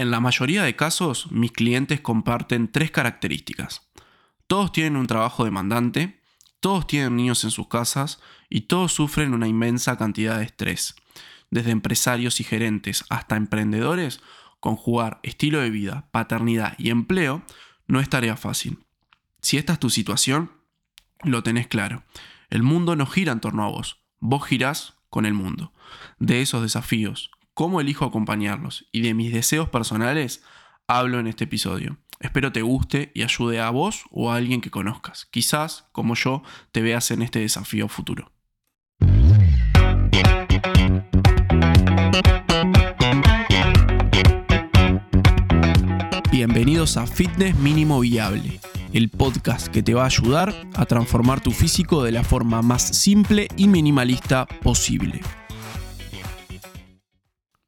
En la mayoría de casos, mis clientes comparten tres características. Todos tienen un trabajo demandante, todos tienen niños en sus casas y todos sufren una inmensa cantidad de estrés. Desde empresarios y gerentes hasta emprendedores, conjugar estilo de vida, paternidad y empleo no es tarea fácil. Si esta es tu situación, lo tenés claro. El mundo no gira en torno a vos, vos girás con el mundo. De esos desafíos, cómo elijo acompañarlos y de mis deseos personales, hablo en este episodio. Espero te guste y ayude a vos o a alguien que conozcas. Quizás, como yo, te veas en este desafío futuro. Bienvenidos a Fitness Mínimo Viable, el podcast que te va a ayudar a transformar tu físico de la forma más simple y minimalista posible.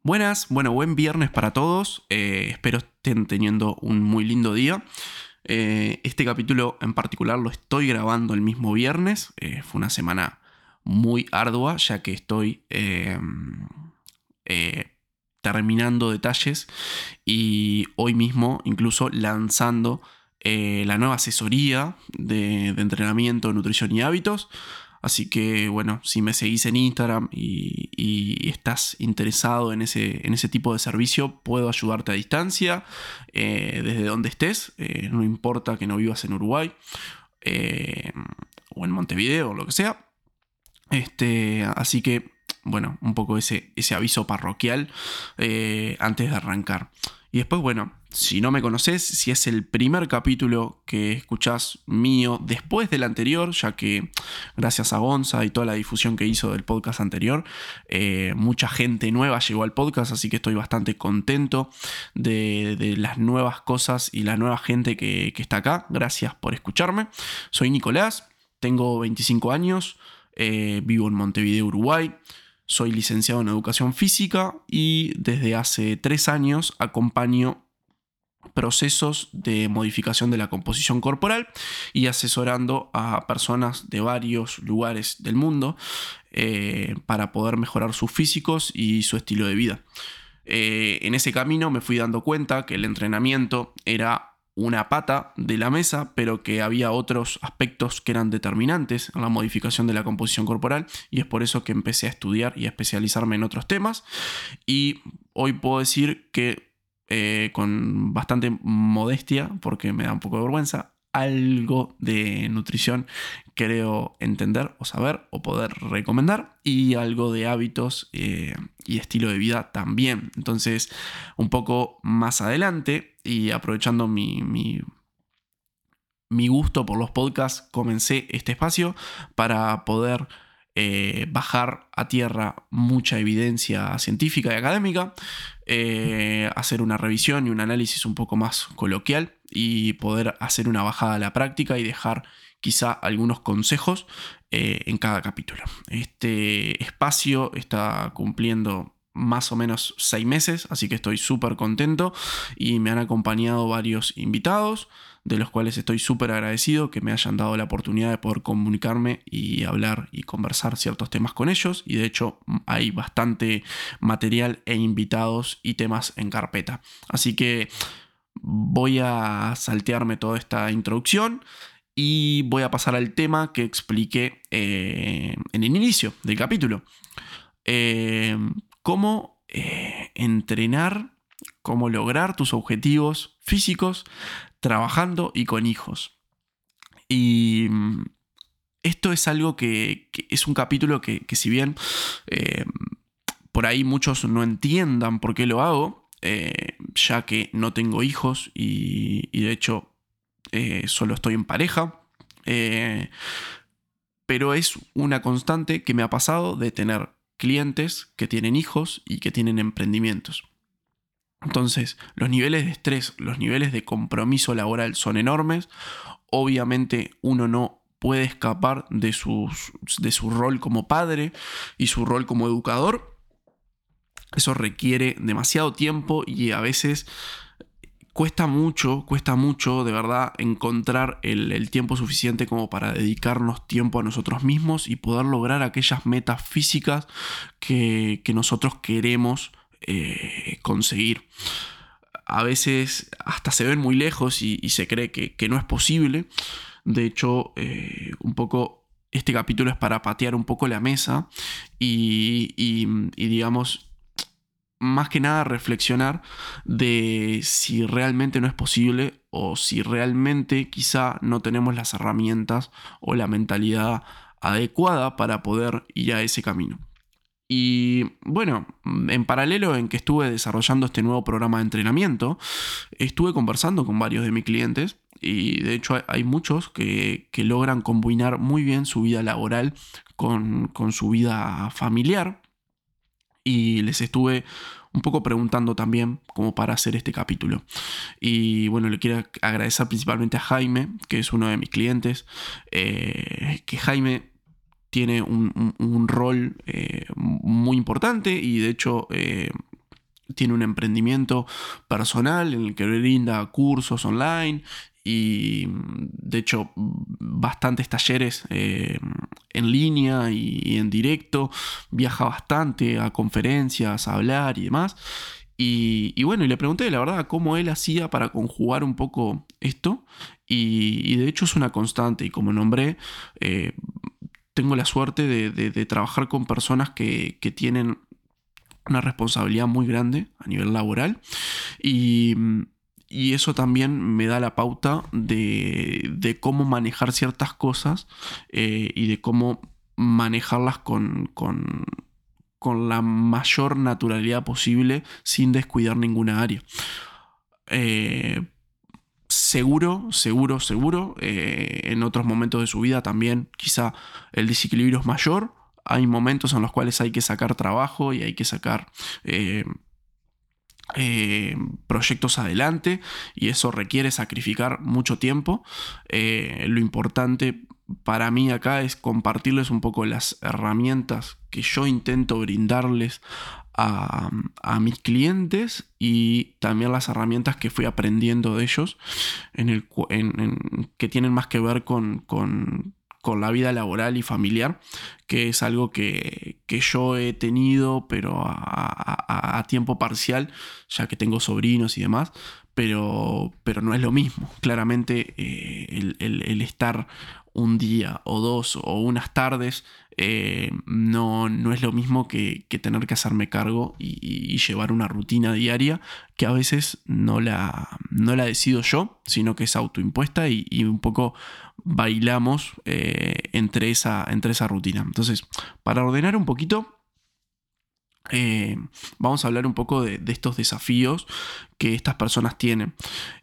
Buenas, bueno, buen viernes para todos. Eh, espero estén teniendo un muy lindo día. Eh, este capítulo en particular lo estoy grabando el mismo viernes. Eh, fue una semana muy ardua ya que estoy terminando detalles y hoy mismo incluso lanzando la nueva asesoría de, entrenamiento, nutrición y hábitos. Así que bueno, si me seguís en Instagram y, estás interesado en ese, en ese, tipo de servicio, puedo ayudarte a distancia, eh, desde donde estés, eh, no importa que no vivas en Uruguay o en Montevideo o lo que sea. Este, así que bueno, un poco ese, ese aviso parroquial eh, antes de arrancar. Y después, bueno, si no me conoces, si es el primer capítulo que escuchás mío después del anterior, ya que gracias a Gonza y toda la difusión que hizo del podcast anterior, eh, mucha gente nueva llegó al podcast, así que estoy bastante contento de, las nuevas cosas y la nueva gente que, está acá. Gracias por escucharme. Soy Nicolás, tengo 25 años, eh, vivo en Montevideo, Uruguay. Soy licenciado en educación física y desde hace tres años acompaño procesos de modificación de la composición corporal y asesorando a personas de varios lugares del mundo eh, para poder mejorar sus físicos y su estilo de vida. Eh, en ese camino me fui dando cuenta que el entrenamiento era una pata de la mesa, pero que había otros aspectos que eran determinantes en la modificación de la composición corporal y es por eso que empecé a estudiar y a especializarme en otros temas. Y hoy puedo decir que eh, con bastante modestia, porque me da un poco de vergüenza, algo de nutrición creo entender o saber o poder recomendar y algo de hábitos eh, y estilo de vida también. Entonces, un poco más adelante y aprovechando mi, mi, gusto por los podcasts, comencé este espacio para poder eh, bajar a tierra mucha evidencia científica y académica, eh, hacer una revisión y un análisis un poco más coloquial y poder hacer una bajada a la práctica y dejar quizá algunos consejos eh, en cada capítulo. Este espacio está cumpliendo más o menos seis meses, así que estoy súper contento y me han acompañado varios invitados de los cuales estoy súper agradecido que me hayan dado la oportunidad de poder comunicarme y hablar y conversar ciertos temas con ellos. Y de hecho hay bastante material e invitados y temas en carpeta. Así que voy a saltearme toda esta introducción y voy a pasar al tema que expliqué eh, en el inicio del capítulo. Eh, cómo eh, entrenar, cómo lograr tus objetivos físicos trabajando y con hijos. Y mm, esto es algo que, es un capítulo que, si bien por ahí muchos no entiendan por qué lo hago, ya que no tengo hijos y, de hecho eh, solo estoy en pareja, pero es una constante que me ha pasado de tener clientes que tienen hijos y que tienen emprendimientos. Entonces, los niveles de estrés, los niveles de compromiso laboral son enormes. Obviamente uno no puede escapar de, de su rol como padre y su rol como educador. Eso requiere demasiado tiempo y a veces cuesta mucho, cuesta mucho de verdad encontrar el, tiempo suficiente como para dedicarnos tiempo a nosotros mismos y poder lograr aquellas metas físicas que, que nosotros queremos eh, conseguir. a veces hasta se ven muy lejos y, se cree que, no es posible. De hecho, eh, un poco este capítulo es para patear un poco la mesa y, y digamos, más que nada reflexionar de si realmente no es posible o si realmente quizá no tenemos las herramientas o la mentalidad adecuada para poder ir a ese camino. Y bueno, en paralelo en que estuve desarrollando este nuevo programa de entrenamiento, estuve conversando con varios de mis clientes y de hecho hay muchos que, logran combinar muy bien su vida laboral con, con su vida familiar. Y les estuve un poco preguntando también como para hacer este capítulo. Y bueno, le quiero agradecer principalmente a Jaime, que es uno de mis clientes, eh, que Jaime tiene un, rol eh, muy importante y de hecho eh, tiene un emprendimiento personal en el que brinda cursos online y de hecho bastantes talleres eh, en línea y, en directo, viaja bastante a conferencias, a hablar y demás. Y, bueno, y le pregunté la verdad cómo él hacía para conjugar un poco esto. Y, de hecho es una constante. Y como nombré, tengo la suerte de, trabajar con personas que, tienen una responsabilidad muy grande a nivel laboral. Y, eso también me da la pauta de, cómo manejar ciertas cosas eh, y de cómo manejarlas con, con, la mayor naturalidad posible sin descuidar ninguna área. Eh, seguro, seguro, seguro. Eh, en otros momentos de su vida también quizá el desequilibrio es mayor. Hay momentos en los cuales hay que sacar trabajo y hay que sacar eh, eh, proyectos adelante y eso requiere sacrificar mucho tiempo. lo importante para mí acá es compartirles un poco las herramientas que yo intento brindarles a, mis clientes y también las herramientas que fui aprendiendo de ellos en el, que tienen más que ver con, la vida laboral y familiar, que es algo que, yo he tenido, pero a, tiempo parcial, ya que tengo sobrinos y demás, pero, pero no es lo mismo. Claramente eh, el, estar un día o dos o unas tardes eh, no, no, es lo mismo que, tener que hacerme cargo y, llevar una rutina diaria que a veces no la, no la decido yo, sino que es autoimpuesta y, un poco bailamos eh, entre, esa, entre esa rutina. Entonces, para ordenar un poquito, eh, vamos a hablar un poco de, estos desafíos que estas personas tienen.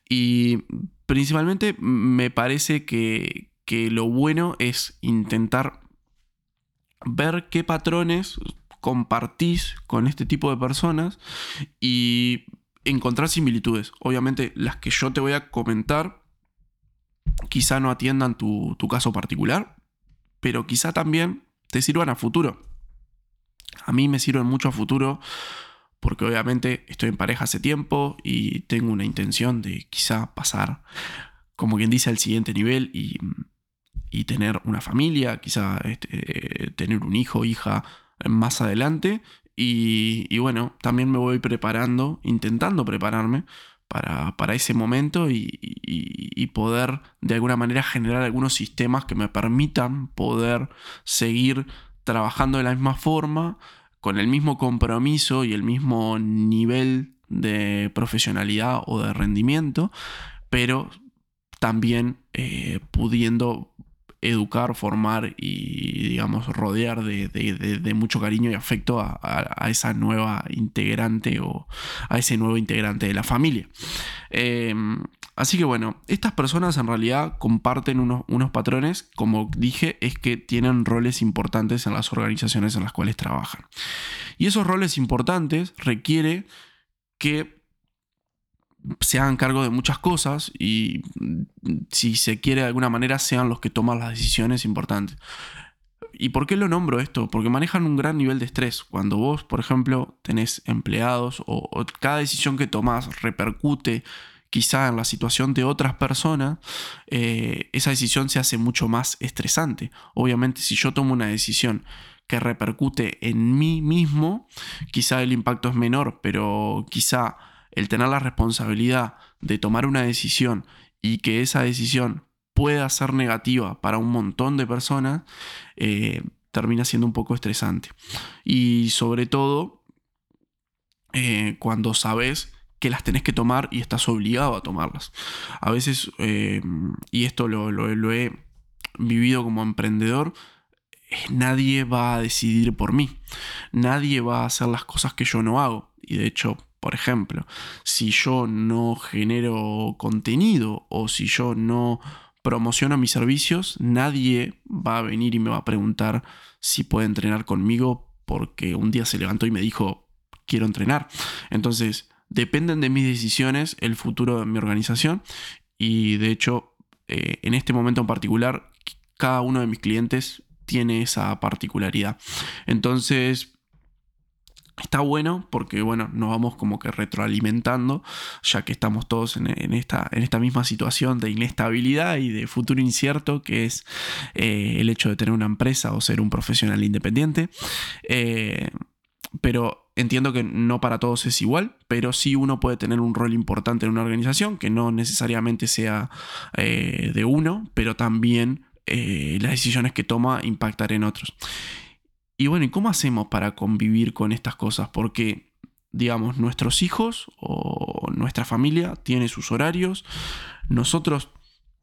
Y principalmente me parece que, que lo bueno es intentar ver qué patrones compartís con este tipo de personas y encontrar similitudes. Obviamente las que yo te voy a comentar quizá no atiendan tu, caso particular, pero quizá también te sirvan a futuro. A mí me sirven mucho a futuro porque obviamente estoy en pareja hace tiempo y tengo una intención de quizá pasar, como quien dice, al siguiente nivel y y tener una familia, quizá este, tener un hijo hija más adelante. Y, bueno, también me voy preparando, intentando prepararme para, ese momento y, poder de alguna manera generar algunos sistemas que me permitan poder seguir trabajando de la misma forma, con el mismo compromiso y el mismo nivel de profesionalidad o de rendimiento, pero también eh, pudiendo educar, formar y, digamos, rodear de, mucho cariño y afecto a, esa nueva integrante o a ese nuevo integrante de la familia. Em, así que bueno, estas personas en realidad comparten unos, unos patrones, como dije, es que tienen roles importantes en las organizaciones en las cuales trabajan. Y esos roles importantes requiere que se hagan cargo de muchas cosas y si se quiere de alguna manera sean los que toman las decisiones importantes. ¿Y por qué lo nombro esto? Porque manejan un gran nivel de estrés. Cuando vos, por ejemplo, tenés empleados o, cada decisión que tomás repercute quizá en la situación de otras personas, eh, esa decisión se hace mucho más estresante. Obviamente, si yo tomo una decisión que repercute en mí mismo, quizá el impacto es menor, pero quizá el tener la responsabilidad de tomar una decisión y que esa decisión pueda ser negativa para un montón de personas, eh, termina siendo un poco estresante. Y sobre todo, eh, cuando sabes que las tenés que tomar y estás obligado a tomarlas. A veces, eh, y esto lo, lo, he vivido como emprendedor, nadie va a decidir por mí. Nadie va a hacer las cosas que yo no hago. Y de hecho, por ejemplo, si yo no genero contenido o si yo no promociono mis servicios, nadie va a venir y me va a preguntar si puede entrenar conmigo porque un día se levantó y me dijo, quiero entrenar. Entonces, dependen de mis decisiones el futuro de mi organización y de hecho, eh, en este momento en particular, cada uno de mis clientes tiene esa particularidad. Entonces, Está bueno porque, bueno, nos vamos como que retroalimentando, ya que estamos todos en, esta, en esta, misma situación de inestabilidad y de futuro incierto, que es eh, el hecho de tener una empresa o ser un profesional independiente. Eh, pero entiendo que no para todos es igual, pero sí uno puede tener un rol importante en una organización, que no necesariamente sea eh, de uno, pero también las decisiones que toma impactar en otros. Y bueno, ¿y cómo hacemos para convivir con estas cosas? Porque, digamos, nuestros hijos o nuestra familia tiene sus horarios, nosotros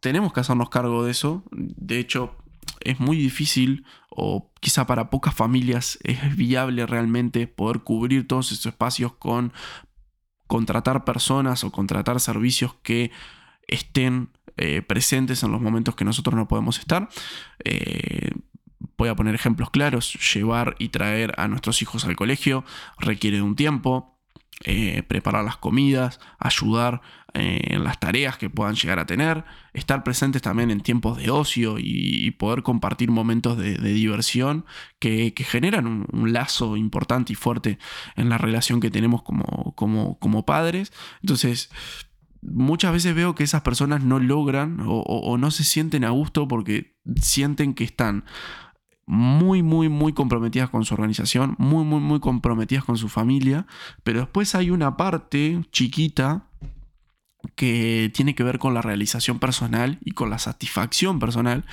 tenemos que hacernos cargo de eso. De hecho, es muy difícil o quizá para pocas familias es viable realmente poder cubrir todos esos espacios con contratar personas o contratar servicios que estén eh, presentes en los momentos que nosotros no podemos estar. Eh, voy a poner ejemplos claros, llevar y traer a nuestros hijos al colegio requiere de un tiempo, eh, preparar las comidas, ayudar eh, en las tareas que puedan llegar a tener, estar presentes también en tiempos de ocio y, poder compartir momentos de, diversión que, generan un, lazo importante y fuerte en la relación que tenemos como, como, como padres. Entonces, muchas veces veo que esas personas no logran o, no se sienten a gusto porque sienten que están muy, muy, muy comprometidas con su organización, muy, muy, muy comprometidas con su familia, pero después hay una parte chiquita que tiene que ver con la realización personal y con la satisfacción personal,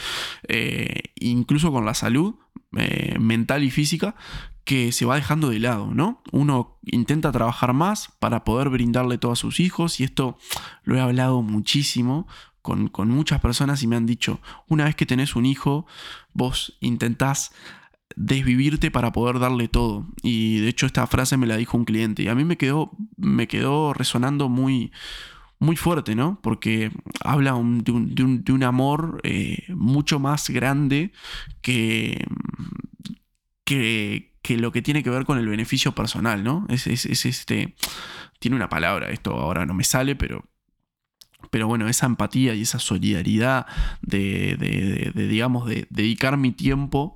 eh, incluso con la salud eh, mental y física, que se va dejando de lado, ¿no? Uno intenta trabajar más para poder brindarle todo a sus hijos y esto lo he hablado muchísimo con, muchas personas y me han dicho, una vez que tenés un hijo, vos intentás desvivirte para poder darle todo. Y de hecho esta frase me la dijo un cliente y a mí me quedó, me quedó resonando muy, muy fuerte, ¿no? Porque habla de, un, amor eh, mucho más grande que, que, lo que tiene que ver con el beneficio personal, ¿no? Es, es este, tiene una palabra, esto ahora no me sale, pero pero bueno, esa empatía y esa solidaridad de, digamos, de dedicar mi tiempo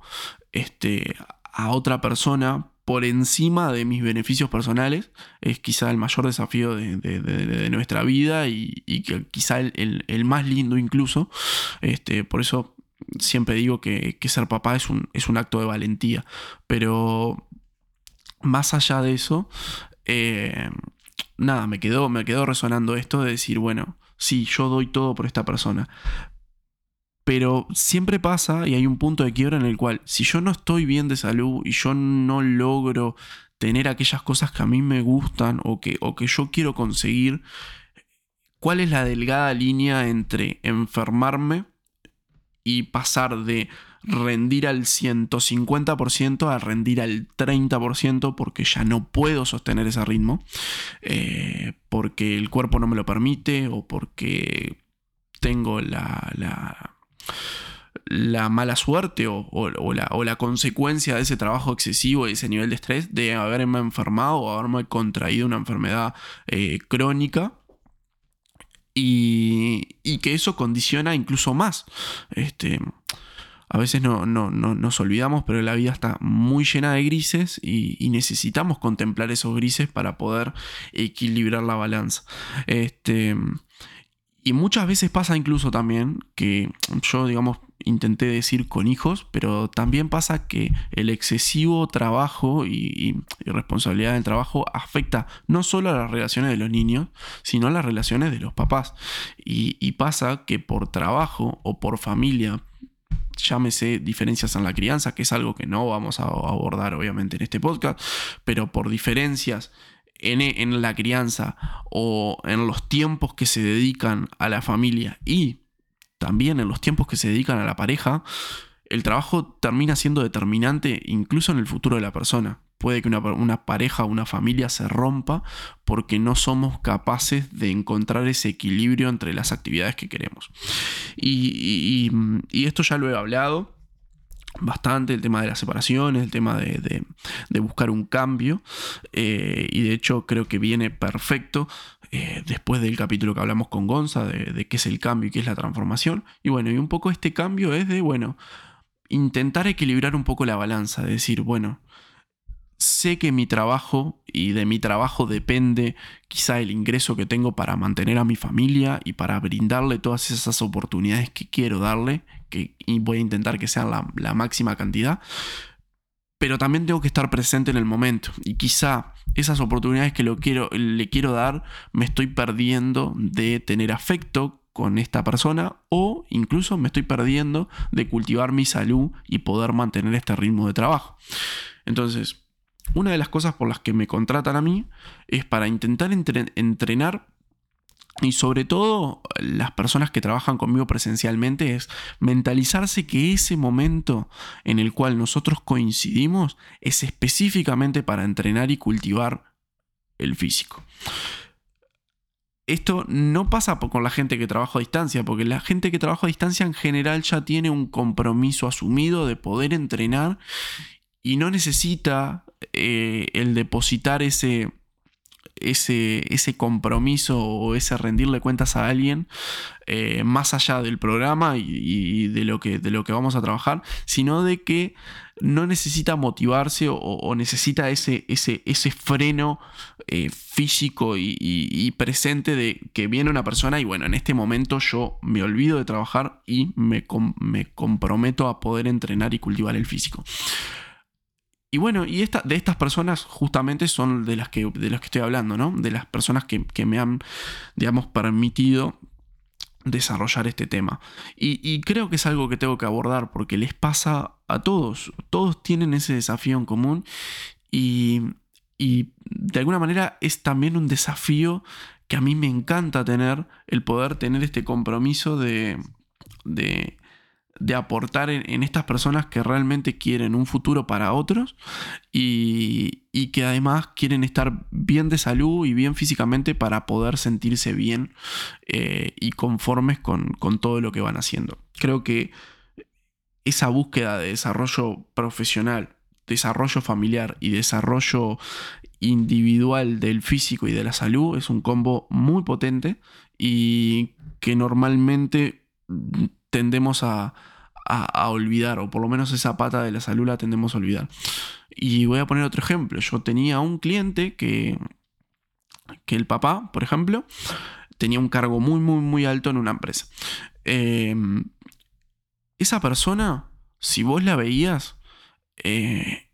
este, a otra persona por encima de mis beneficios personales es quizá el mayor desafío de, nuestra vida y, que quizá el, más lindo incluso. Este, por eso siempre digo que, ser papá es un, es un, acto de valentía. Pero más allá de eso, eh, nada, me quedó, me quedó resonando esto de decir, bueno, sí, yo doy todo por esta persona. Pero siempre pasa y hay un punto de quiebra en el cual si yo no estoy bien de salud y yo no logro tener aquellas cosas que a mí me gustan o que, o que yo quiero conseguir, ¿cuál es la delgada línea entre enfermarme y pasar de rendir al 150% a rendir al 30% porque ya no puedo sostener ese ritmo, eh, porque el cuerpo no me lo permite o porque tengo la, la, mala suerte o, la, consecuencia de ese trabajo excesivo y ese nivel de estrés de haberme enfermado o haberme contraído una enfermedad eh, crónica. Y, y, que eso condiciona incluso más. Este, a veces no, no, nos olvidamos, pero la vida está muy llena de grises y, necesitamos contemplar esos grises para poder equilibrar la balanza. Este, y muchas veces pasa incluso también que yo, digamos, intenté decir con hijos, pero también pasa que el excesivo trabajo y, responsabilidad del trabajo afecta no solo a las relaciones de los niños, sino a las relaciones de los papás. y pasa que por trabajo o por familia, llámese diferencias en la crianza, que es algo que no vamos a abordar obviamente en este podcast, pero por diferencias en, la crianza o en los tiempos que se dedican a la familia y también en los tiempos que se dedican a la pareja, el trabajo termina siendo determinante incluso en el futuro de la persona. Puede que una, una pareja o una familia se rompa porque no somos capaces de encontrar ese equilibrio entre las actividades que queremos. y esto ya lo he hablado bastante el tema de las separaciones, el tema de, buscar un cambio. Eh, y de hecho creo que viene perfecto eh, después del capítulo que hablamos con Gonza de, qué es el cambio y qué es la transformación. Y bueno, y un poco este cambio es de, bueno, intentar equilibrar un poco la balanza, de decir, bueno, sé que mi trabajo y de mi trabajo depende quizá el ingreso que tengo para mantener a mi familia y para brindarle todas esas oportunidades que quiero darle, que voy a intentar que sean la, máxima cantidad, pero también tengo que estar presente en el momento y quizá esas oportunidades que lo quiero, le quiero dar me estoy perdiendo de tener afecto con esta persona o incluso me estoy perdiendo de cultivar mi salud y poder mantener este ritmo de trabajo. Entonces, una de las cosas por las que me contratan a mí es para intentar entrenar y sobre todo las personas que trabajan conmigo presencialmente es mentalizarse que ese momento en el cual nosotros coincidimos es específicamente para entrenar y cultivar el físico. Esto no pasa con la gente que trabaja a distancia, porque la gente que trabaja a distancia en general ya tiene un compromiso asumido de poder entrenar y no necesita eh, el depositar ese, ese, ese, compromiso o ese rendirle cuentas a alguien eh, más allá del programa y, de, lo que, de, lo que, vamos a trabajar, sino de que no necesita motivarse o, necesita ese, ese, ese freno eh, físico y, presente de que viene una persona y bueno, en este momento yo me olvido de trabajar y me, me comprometo a poder entrenar y cultivar el físico. Y bueno, y esta, de estas personas justamente son de las que, de las que estoy hablando, ¿no? De las personas que, me han, digamos, permitido desarrollar este tema. Y, creo que es algo que tengo que abordar porque les pasa a todos. Todos tienen ese desafío en común y, y de alguna manera es también un desafío que a mí me encanta tener, el poder tener este compromiso de de aportar en, estas personas que realmente quieren un futuro para otros y, que además quieren estar bien de salud y bien físicamente para poder sentirse bien eh, y conformes con, todo lo que van haciendo. Creo que esa búsqueda de desarrollo profesional, desarrollo familiar y desarrollo individual del físico y de la salud es un combo muy potente y que normalmente tendemos a, olvidar, o por lo menos esa pata de la salud la tendemos a olvidar. Y voy a poner otro ejemplo. Yo tenía un cliente que, que el papá, por ejemplo, tenía un cargo muy, muy, muy alto en una empresa. Em, esa persona, si vos la veías, eh,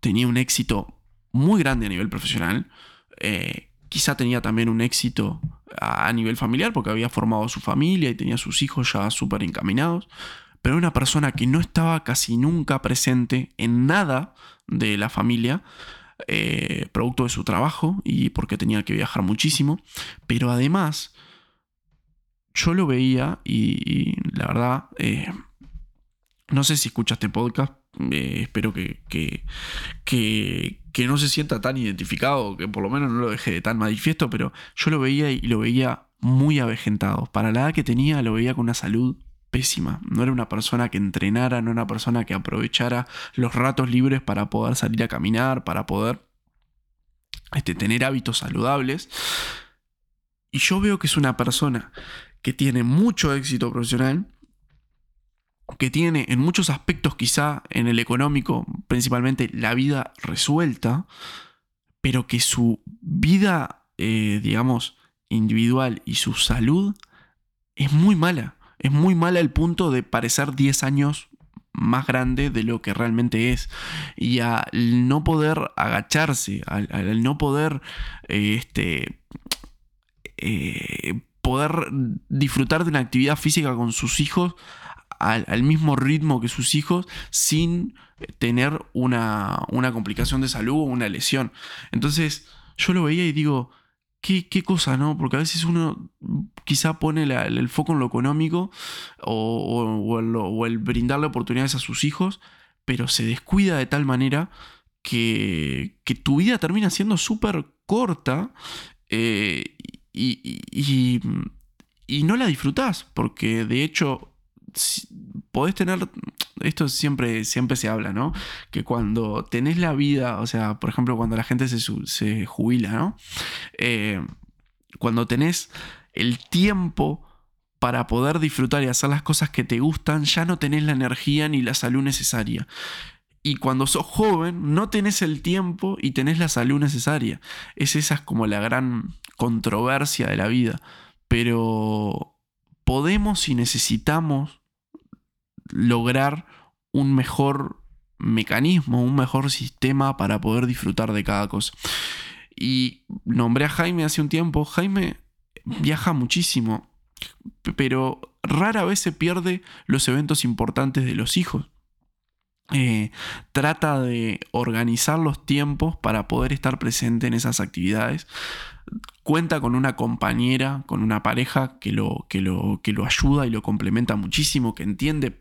tenía un éxito muy grande a nivel profesional. Eh, quizá tenía también un éxito a nivel familiar porque había formado su familia y tenía sus hijos ya súper encaminados, pero una persona que no estaba casi nunca presente en nada de la familia, eh, producto de su trabajo y porque tenía que viajar muchísimo, pero además yo lo veía y, la verdad, eh, no sé si escucha este podcast, eh, espero que, no se sienta tan identificado, que por lo menos no lo deje de tan manifiesto, pero yo lo veía y lo veía muy avejentado. Para la edad que tenía, lo veía con una salud pésima. No era una persona que entrenara, no era una persona que aprovechara los ratos libres para poder salir a caminar, para poder este, tener hábitos saludables. Y yo veo que es una persona que tiene mucho éxito profesional, que tiene en muchos aspectos, quizá en el económico, principalmente la vida resuelta, pero que su vida, eh, digamos, individual y su salud es muy mala. Es muy mala el punto de parecer 10 años más grande de lo que realmente es. Y al no poder agacharse, al, no poder eh, este, eh, poder disfrutar de una actividad física con sus hijos al, mismo ritmo que sus hijos sin tener una, una complicación de salud o una lesión. Entonces yo lo veía y digo, Qué, cosa, ¿no? Porque a veces uno quizá pone el foco en lo económico o, el, brindarle oportunidades a sus hijos, pero se descuida de tal manera que, tu vida termina siendo súper corta eh, y, y, no la disfrutás, porque de hecho podés tener, esto siempre, siempre se habla, ¿no? Que cuando tenés la vida, o sea, por ejemplo, cuando la gente se, jubila, ¿no? Eh, cuando tenés el tiempo para poder disfrutar y hacer las cosas que te gustan, ya no tenés la energía ni la salud necesaria. Y cuando sos joven, no tenés el tiempo y tenés la salud necesaria. Es esa es como la gran controversia de la vida. Pero podemos y necesitamos lograr un mejor mecanismo, un mejor sistema para poder disfrutar de cada cosa. Y nombré a Jaime hace un tiempo. Jaime viaja muchísimo, pero rara vez se pierde los eventos importantes de los hijos. Eh, trata de organizar los tiempos para poder estar presente en esas actividades. Cuenta con una compañera, con una pareja que lo, que lo, que lo ayuda y lo complementa muchísimo, que entiende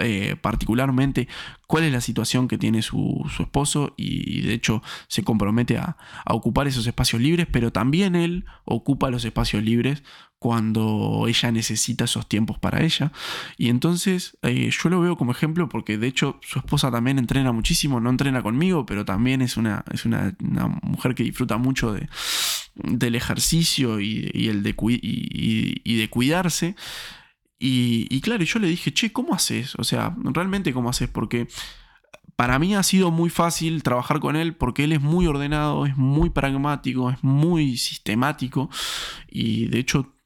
eh, particularmente cuál es la situación que tiene su, esposo y, de hecho se compromete a, ocupar esos espacios libres, pero también él ocupa los espacios libres cuando ella necesita esos tiempos para ella. Y entonces eh, yo lo veo como ejemplo porque de hecho su esposa también entrena muchísimo, no entrena conmigo, pero también es una, es una, mujer que disfruta mucho de, del ejercicio y, el de, y de cuidarse. Y, claro, yo le dije, che, ¿cómo haces? O sea, realmente cómo haces, porque para mí ha sido muy fácil trabajar con él porque él es muy ordenado, es muy pragmático, es muy sistemático y de hecho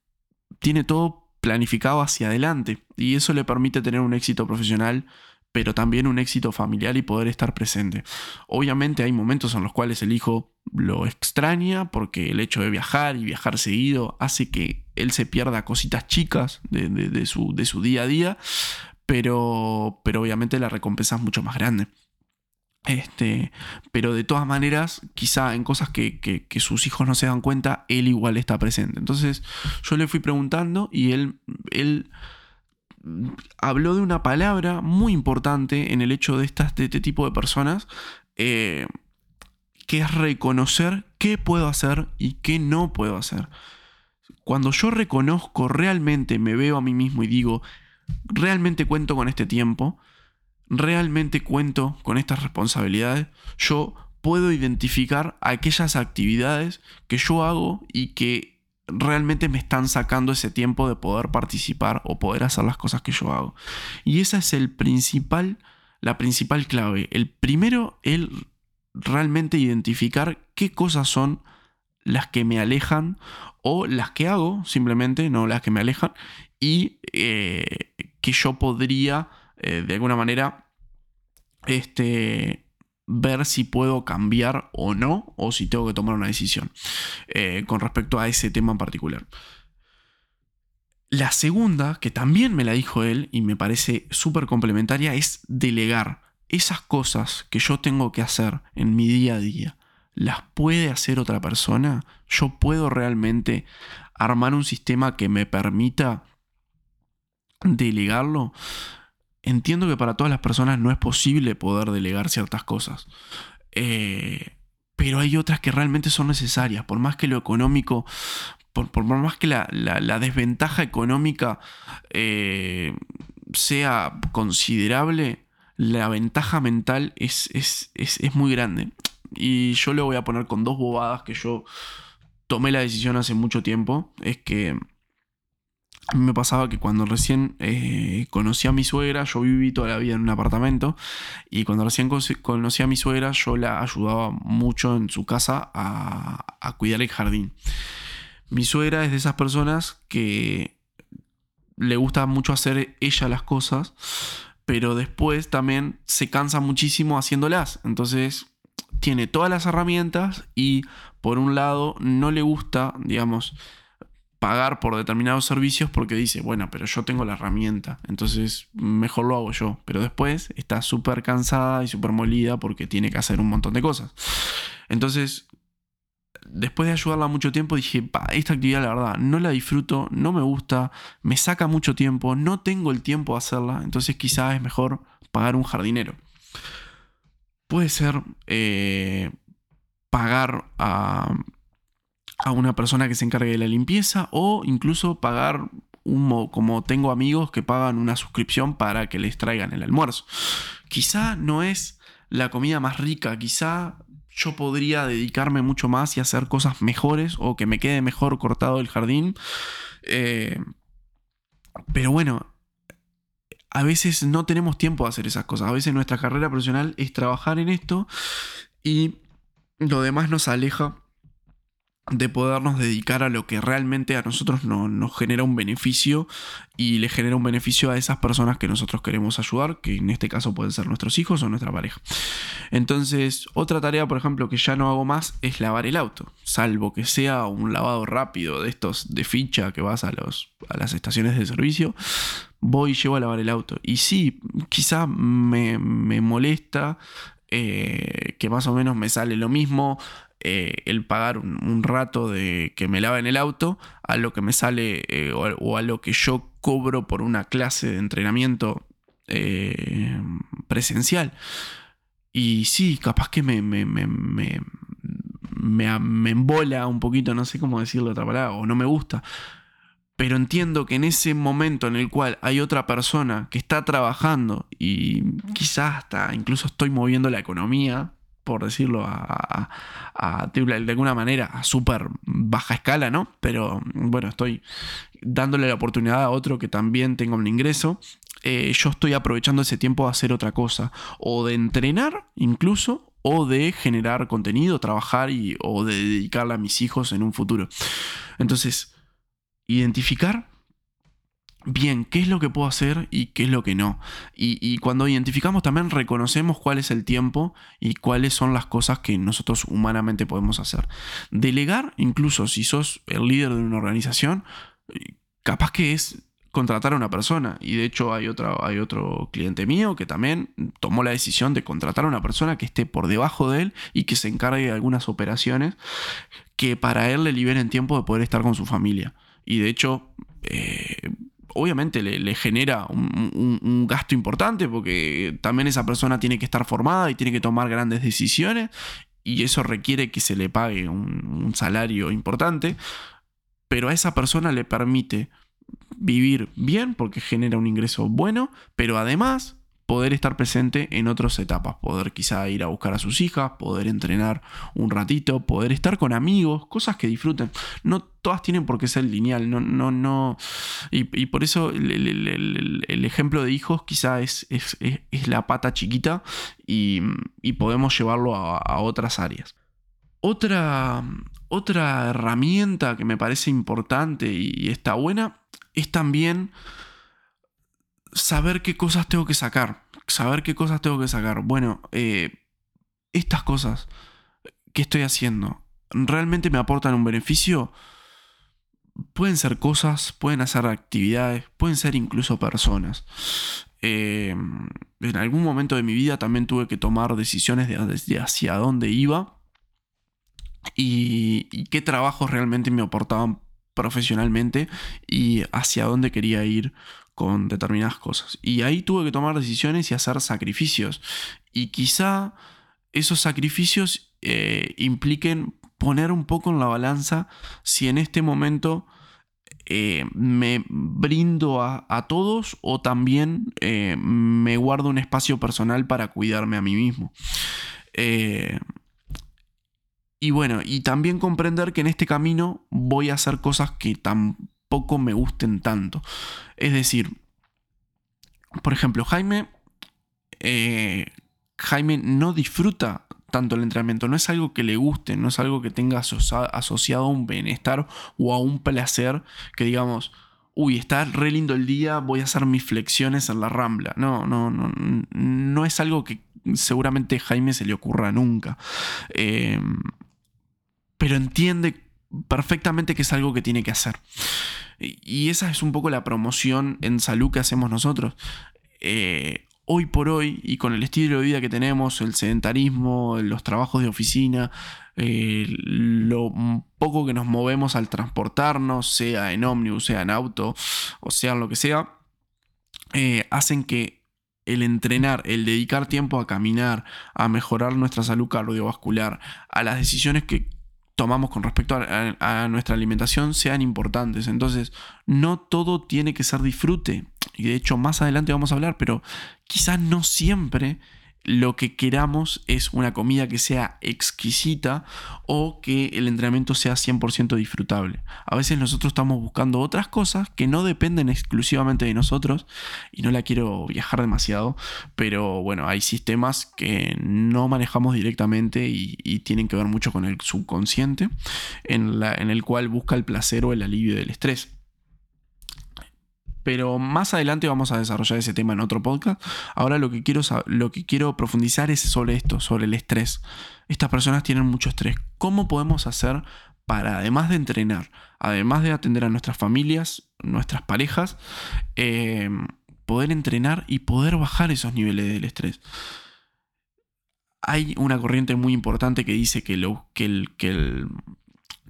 tiene todo planificado hacia adelante y eso le permite tener un éxito profesional pero también un éxito familiar y poder estar presente. Obviamente hay momentos en los cuales el hijo lo extraña porque el hecho de viajar y viajar seguido hace que él se pierda cositas chicas de, su, de su, día a día, pero, pero obviamente la recompensa es mucho más grande. Este, pero de todas maneras, quizá en cosas que, que, sus hijos no se dan cuenta, él igual está presente. Entonces yo le fui preguntando y él, él habló de una palabra muy importante en el hecho de, estas, este tipo de personas, eh, que es reconocer qué puedo hacer y qué no puedo hacer. Cuando yo reconozco realmente, me veo a mí mismo y digo, realmente cuento con este tiempo, realmente cuento con estas responsabilidades, yo puedo identificar aquellas actividades que yo hago y que realmente me están sacando ese tiempo de poder participar o poder hacer las cosas que yo hago. Y esa es el principal, la principal clave. El primero, el realmente identificar qué cosas son las que me alejan o las que hago, simplemente, no las que me alejan, y eh, que yo podría, eh, de alguna manera, este, ver si puedo cambiar o no, o si tengo que tomar una decisión eh, con respecto a ese tema en particular. La segunda, que también me la dijo él y me parece súper complementaria, es delegar. Esas cosas que yo tengo que hacer en mi día a día, ¿las puede hacer otra persona? ¿Yo puedo realmente armar un sistema que me permita delegarlo? entiendo que para todas las personas no es posible poder delegar ciertas cosas. Eh, pero hay otras que realmente son necesarias, por más que lo económico, por, más que la, desventaja económica eh, sea considerable, la ventaja mental es, es, es, muy grande. Y yo le voy a poner con dos bobadas que yo tomé la decisión hace mucho tiempo. Es que a mí me pasaba que cuando recién eh, conocí a mi suegra, yo viví toda la vida en un apartamento, y cuando recién conocí a mi suegra, yo la ayudaba mucho en su casa a, cuidar el jardín. Mi suegra es de esas personas que le gusta mucho hacer ella las cosas, pero después también se cansa muchísimo haciéndolas. Entonces tiene todas las herramientas y por un lado no le gusta, digamos, pagar por determinados servicios porque dice, bueno, pero yo tengo la herramienta, entonces mejor lo hago yo. Pero después está súper cansada y súper molida porque tiene que hacer un montón de cosas. Entonces, después de ayudarla mucho tiempo, dije, esta actividad la verdad no la disfruto, no me gusta, me saca mucho tiempo, no tengo el tiempo de hacerla, entonces quizás es mejor pagar un jardinero. Puede ser eh, pagar a a una persona que se encargue de la limpieza o incluso pagar un, como tengo amigos que pagan una suscripción para que les traigan el almuerzo. Quizá no es la comida más rica, quizá yo podría dedicarme mucho más y hacer cosas mejores o que me quede mejor cortado el jardín. Eh, pero bueno, a veces no tenemos tiempo de hacer esas cosas. A veces nuestra carrera profesional es trabajar en esto y lo demás nos aleja de podernos dedicar a lo que realmente a nosotros nos genera un beneficio y le genera un beneficio a esas personas que nosotros queremos ayudar, que en este caso pueden ser nuestros hijos o nuestra pareja. Entonces, otra tarea, por ejemplo, que ya no hago más es lavar el auto, salvo que sea un lavado rápido de estos de ficha que vas a, los, a las estaciones de servicio, voy y llevo a lavar el auto. Y sí, quizá me, molesta eh, que más o menos me sale lo mismo eh, el pagar un, rato de que me laven el auto a lo que me sale eh, o, a lo que yo cobro por una clase de entrenamiento eh, presencial. Y sí, capaz que me, me, me, me, me embola un poquito, no sé cómo decirlo otra palabra, o no me gusta. Pero entiendo que en ese momento en el cual hay otra persona que está trabajando y quizás hasta incluso estoy moviendo la economía, por decirlo a, de alguna manera, a súper baja escala, ¿no? Pero bueno, estoy dándole la oportunidad a otro que también tenga un ingreso. Eh, yo estoy aprovechando ese tiempo a hacer otra cosa, o de entrenar incluso, o de generar contenido, trabajar y, o de dedicarle a mis hijos en un futuro. Entonces, identificar bien qué es lo que puedo hacer y qué es lo que no. Y, cuando identificamos también reconocemos cuál es el tiempo y cuáles son las cosas que nosotros humanamente podemos hacer. Delegar, incluso si sos el líder de una organización, capaz que es contratar a una persona. Y de hecho hay, hay otro cliente mío que también tomó la decisión de contratar a una persona que esté por debajo de él y que se encargue de algunas operaciones que para él le liberen tiempo de poder estar con su familia. Y de hecho, eh, obviamente le, genera un, gasto importante porque también esa persona tiene que estar formada y tiene que tomar grandes decisiones y eso requiere que se le pague un, salario importante, pero a esa persona le permite vivir bien porque genera un ingreso bueno, pero además poder estar presente en otras etapas, poder quizá ir a buscar a sus hijas, poder entrenar un ratito, poder estar con amigos, cosas que disfruten. No todas tienen por qué ser lineal, no, no, no. Y, por eso el, ejemplo de hijos quizá es, es, la pata chiquita y, podemos llevarlo a, otras áreas. Otra, otra herramienta que me parece importante y está buena es también saber qué cosas tengo que sacar. Saber qué cosas tengo que sacar. Bueno, eh, estas cosas que estoy haciendo, ¿realmente me aportan un beneficio? Pueden ser cosas, pueden hacer actividades, pueden ser incluso personas. Eh, en algún momento de mi vida también tuve que tomar decisiones de, hacia dónde iba y, y qué trabajos realmente me aportaban profesionalmente y hacia dónde quería ir con determinadas cosas. Y ahí tuve que tomar decisiones y hacer sacrificios. Y quizá esos sacrificios eh, impliquen poner un poco en la balanza si en este momento eh, me brindo a, todos o también eh, me guardo un espacio personal para cuidarme a mí mismo. y bueno, y también comprender que en este camino voy a hacer cosas que tampoco me gusten tanto. Es decir, por ejemplo, Jaime, eh, Jaime no disfruta tanto el entrenamiento, no es algo que le guste, no es algo que tenga asociado a un bienestar o a un placer que digamos, uy, está re lindo el día, voy a hacer mis flexiones en la rambla. No, no, no, no es algo que seguramente Jaime se le ocurra nunca. Eh, pero entiende perfectamente que es algo que tiene que hacer. Y esa es un poco la promoción en salud que hacemos nosotros. Eh, hoy por hoy, y con el estilo de vida que tenemos, el sedentarismo, los trabajos de oficina, eh, lo poco que nos movemos al transportarnos, sea en ómnibus, sea en auto, o sea lo que sea, eh, hacen que el entrenar, el dedicar tiempo a caminar, a mejorar nuestra salud cardiovascular, a las decisiones que tomamos con respecto a, nuestra alimentación sean importantes. Entonces, no todo tiene que ser disfrute. Y de hecho, más adelante vamos a hablar, pero quizás no siempre lo que queramos es una comida que sea exquisita o que el entrenamiento sea 100% disfrutable. A veces nosotros estamos buscando otras cosas que no dependen exclusivamente de nosotros y no la quiero viajar demasiado, pero bueno, hay sistemas que no manejamos directamente y, tienen que ver mucho con el subconsciente en, en el cual busca el placer o el alivio del estrés. Pero más adelante vamos a desarrollar ese tema en otro podcast. Ahora lo que quiero, lo que quiero profundizar es sobre esto, sobre el estrés. Estas personas tienen mucho estrés. ¿Cómo podemos hacer para, además de entrenar, además de atender a nuestras familias, nuestras parejas, eh, poder entrenar y poder bajar esos niveles del estrés? Hay una corriente muy importante que dice que, lo, que, el, que, el,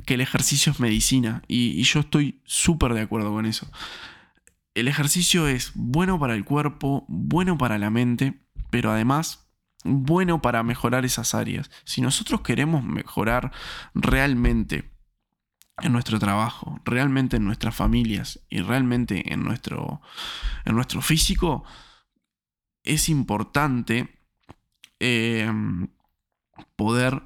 que el ejercicio es medicina y yo estoy súper de acuerdo con eso el ejercicio es bueno para el cuerpo, bueno para la mente, pero además bueno para mejorar esas áreas. Si nosotros queremos mejorar realmente en nuestro trabajo, realmente en nuestras familias y realmente en nuestro, en nuestro físico, es importante em, poder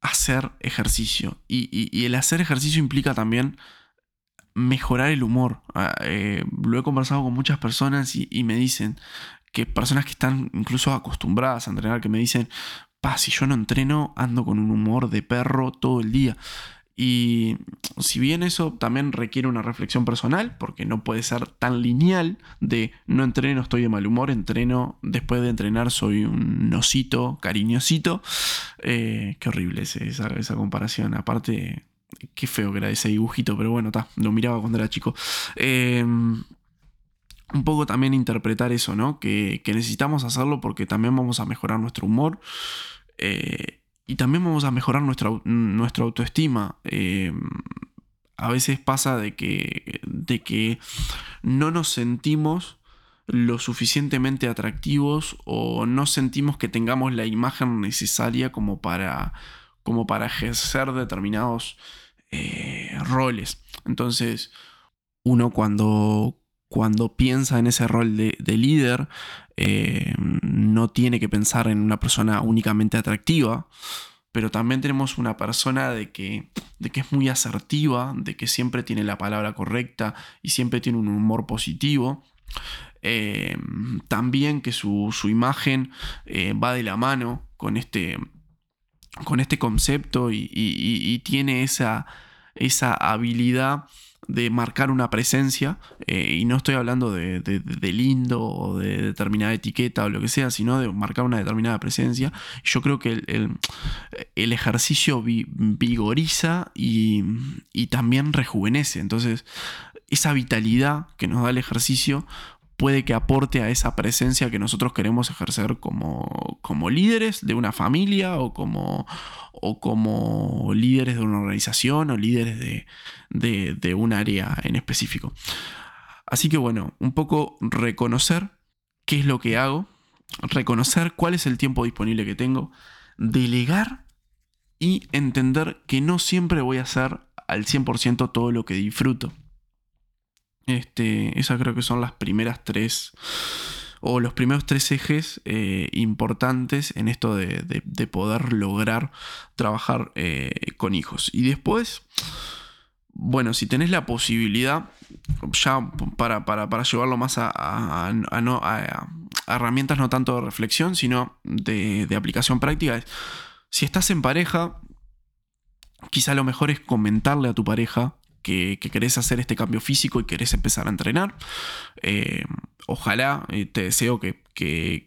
hacer ejercicio. y, el hacer ejercicio implica también mejorar el humor. Ah, eh, lo he conversado con muchas personas y, me dicen que personas que están incluso acostumbradas a entrenar, que me dicen, pa, si yo no entreno, ando con un humor de perro todo el día. Y si bien eso también requiere una reflexión personal, porque no puede ser tan lineal de no entreno, estoy de mal humor, entreno, después de entrenar soy un osito, cariñosito. Eh, qué horrible es esa, esa comparación. Aparte, Qué feo que era ese dibujito, pero bueno, está, lo miraba cuando era chico. Em, un poco también interpretar eso, ¿no? Que, necesitamos hacerlo porque también vamos a mejorar nuestro humor eh, y también vamos a mejorar nuestra, nuestra autoestima. Em, a veces pasa de que, de que no nos sentimos lo suficientemente atractivos o no sentimos que tengamos la imagen necesaria como para como para ejercer determinados eh, roles. Entonces, uno cuando, cuando piensa en ese rol de, líder, eh, no tiene que pensar en una persona únicamente atractiva, pero también tenemos una persona de que, de que es muy asertiva, de que siempre tiene la palabra correcta y siempre tiene un humor positivo. Eh, también que su, imagen va de la mano con este, con este concepto y, tiene esa, esa, habilidad de marcar una presencia, eh, y no estoy hablando de, lindo o de determinada etiqueta o lo que sea, sino de marcar una determinada presencia. Yo creo que el, ejercicio vigoriza y, y, también rejuvenece. Entonces, esa vitalidad que nos da el ejercicio puede que aporte a esa presencia que nosotros queremos ejercer como, como líderes de una familia o como, o como líderes de una organización o líderes de, de un área en específico. Así que bueno, un poco reconocer qué es lo que hago, reconocer cuál es el tiempo disponible que tengo, delegar y entender que no siempre voy a hacer al 100% todo lo que disfruto. Este, esas creo que son las primeras tres o los primeros tres ejes eh, importantes en esto de, poder lograr trabajar eh, con hijos. Y después, bueno, si tenés la posibilidad, ya para, para, llevarlo más a, a, herramientas no tanto de reflexión, sino de, de aplicación práctica, es, si estás en pareja, quizá lo mejor es comentarle a tu pareja que, querés hacer este cambio físico y querés empezar a entrenar. Eh, ojalá, eh, te deseo que,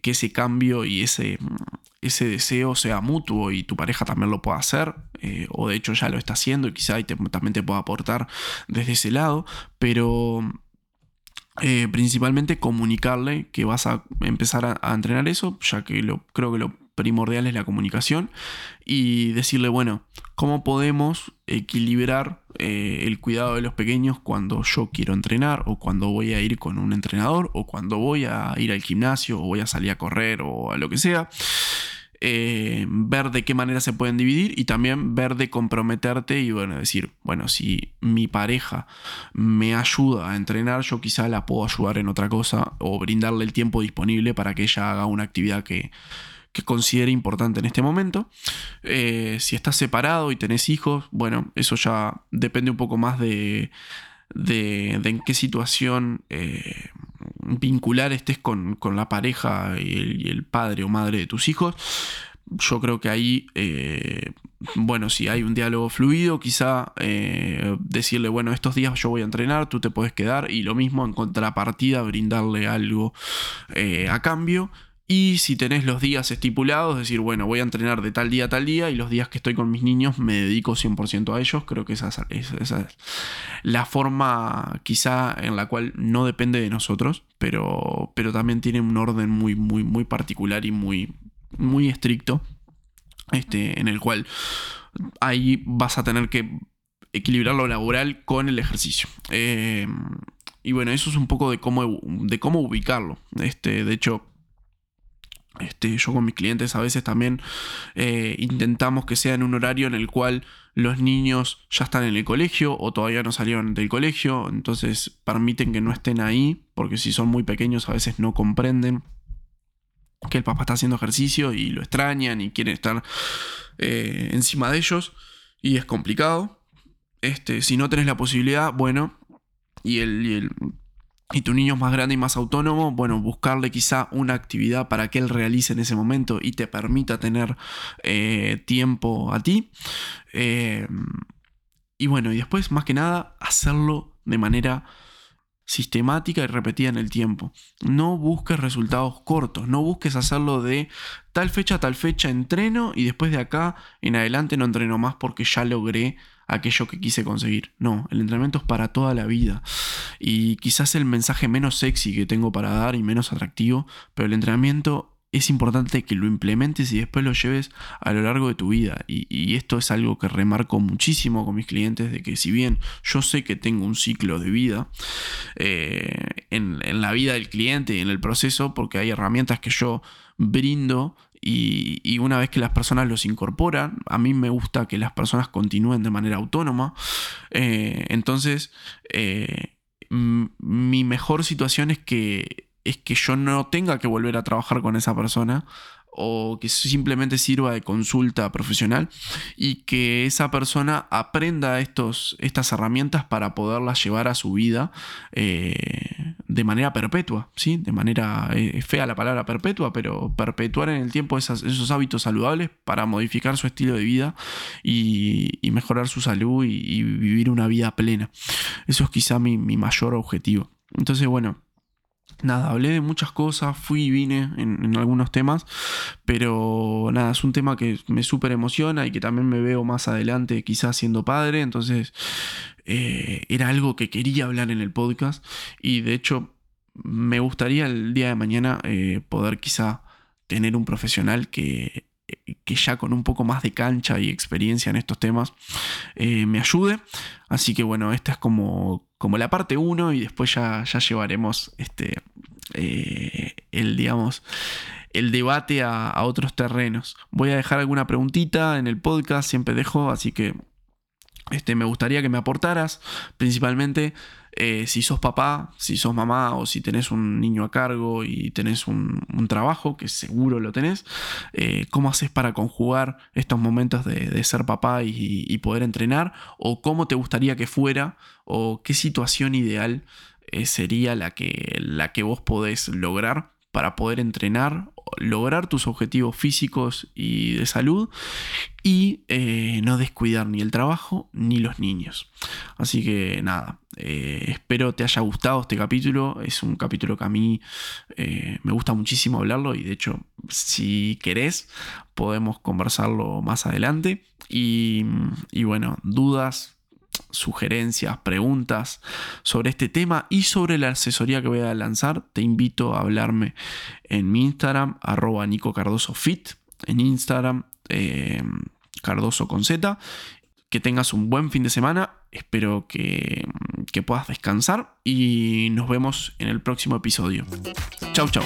ese cambio y ese, ese deseo sea mutuo y tu pareja también lo pueda hacer, eh, o de hecho ya lo está haciendo y quizá también te pueda aportar desde ese lado, pero principalmente comunicarle que vas a empezar a, a, entrenar eso, ya que lo, creo que lo primordial es la comunicación y decirle, bueno, ¿cómo podemos equilibrar eh, el cuidado de los pequeños cuando yo quiero entrenar o cuando voy a ir con un entrenador o cuando voy a ir al gimnasio o voy a salir a correr o a lo que sea? Eh, ver de qué manera se pueden dividir y también ver de comprometerte y bueno, decir, bueno, si mi pareja me ayuda a entrenar, yo quizá la puedo ayudar en otra cosa o brindarle el tiempo disponible para que ella haga una actividad que, que considere importante en este momento. Eh, si estás separado y tenés hijos, bueno, eso ya depende un poco más de, de, en qué situación eh, vincular estés con, la pareja y el, padre o madre de tus hijos. Yo creo que ahí, eh, bueno, si hay un diálogo fluido, quizá decirle, bueno, estos días yo voy a entrenar, tú te puedes quedar y lo mismo en contrapartida, brindarle algo a cambio y si tenés los días estipulados, decir, bueno, voy a entrenar de tal día a tal día y los días que estoy con mis niños me dedico 100% a ellos, creo que esa es, la forma quizá en la cual no depende de nosotros, pero, pero también tiene un orden muy, muy, muy particular y muy, muy estricto, este, en el cual ahí vas a tener que equilibrar lo laboral con el ejercicio. Eh, y bueno, eso es un poco de cómo, de cómo ubicarlo. Este, de hecho, este, yo con mis clientes a veces también eh, intentamos que sea en un horario en el cual los niños ya están en el colegio o todavía no salieron del colegio, entonces permiten que no estén ahí, porque si son muy pequeños a veces no comprenden que el papá está haciendo ejercicio y lo extrañan y quieren estar eh, encima de ellos y es complicado. Este, si no tenés la posibilidad, bueno, y el, y el y tu niño es más grande y más autónomo, bueno, buscarle quizá una actividad para que él realice en ese momento y te permita tener eh, tiempo a ti. Eh, y bueno, y después, más que nada, hacerlo de manera sistemática y repetida en el tiempo. No busques resultados cortos, no busques hacerlo de tal fecha a tal fecha entreno y después de acá en adelante no entreno más porque ya logré aquello que quise conseguir. No, el entrenamiento es para toda la vida. Y quizás el mensaje menos sexy que tengo para dar y menos atractivo, pero el entrenamiento es importante que lo implementes y después lo lleves a lo largo de tu vida. Y, esto es algo que remarco muchísimo con mis clientes, de que si bien yo sé que tengo un ciclo de vida eh, en, en la vida del cliente y en el proceso, porque hay herramientas que yo brindo y, una vez que las personas los incorporan, a mí me gusta que las personas continúen de manera autónoma. Eh, entonces, eh, mi mejor situación es que, es que yo no tenga que volver a trabajar con esa persona o que simplemente sirva de consulta profesional y que esa persona aprenda estos, estas herramientas para poderlas llevar a su vida eh, de manera perpetua, ¿sí? de manera eh, fea la palabra perpetua, pero perpetuar en el tiempo esos hábitos saludables para modificar su estilo de vida y, mejorar su salud y, vivir una vida plena. Eso es quizá mi, mi mayor objetivo. Entonces, bueno, nada, hablé de muchas cosas, fui y vine en, algunos temas, pero nada, es un tema que me súper emociona y que también me veo más adelante quizás siendo padre, entonces eh, era algo que quería hablar en el podcast y de hecho me gustaría el día de mañana eh, poder quizá tener un profesional que que ya con un poco más de cancha y experiencia en estos temas eh, me ayude. Así que bueno, esta es como, como la parte 1 y después ya, ya llevaremos este, eh, el, digamos, el debate a, otros terrenos. Voy a dejar alguna preguntita en el podcast, siempre dejo, así que este, me gustaría que me aportaras, principalmente eh, si sos papá, si sos mamá o si tenés un niño a cargo y tenés un, trabajo, que seguro lo tenés, eh, ¿cómo haces para conjugar estos momentos de, ser papá y, poder entrenar? ¿O cómo te gustaría que fuera? ¿O qué situación ideal sería la que, la que vos podés lograr para poder entrenar, lograr tus objetivos físicos y de salud y eh, no descuidar ni el trabajo ni los niños. Así que nada, eh, espero te haya gustado este capítulo. Es un capítulo que a mí eh, me gusta muchísimo hablarlo y de hecho si querés podemos conversarlo más adelante. Y bueno, dudas, sugerencias, preguntas sobre este tema y sobre la asesoría que voy a lanzar, te invito a hablarme en mi Instagram, arroba Nico Cardoso Fit, en Instagram, eh, Cardoso con Z. Que tengas un buen fin de semana, espero que, que puedas descansar y nos vemos en el próximo episodio. Chau, chau.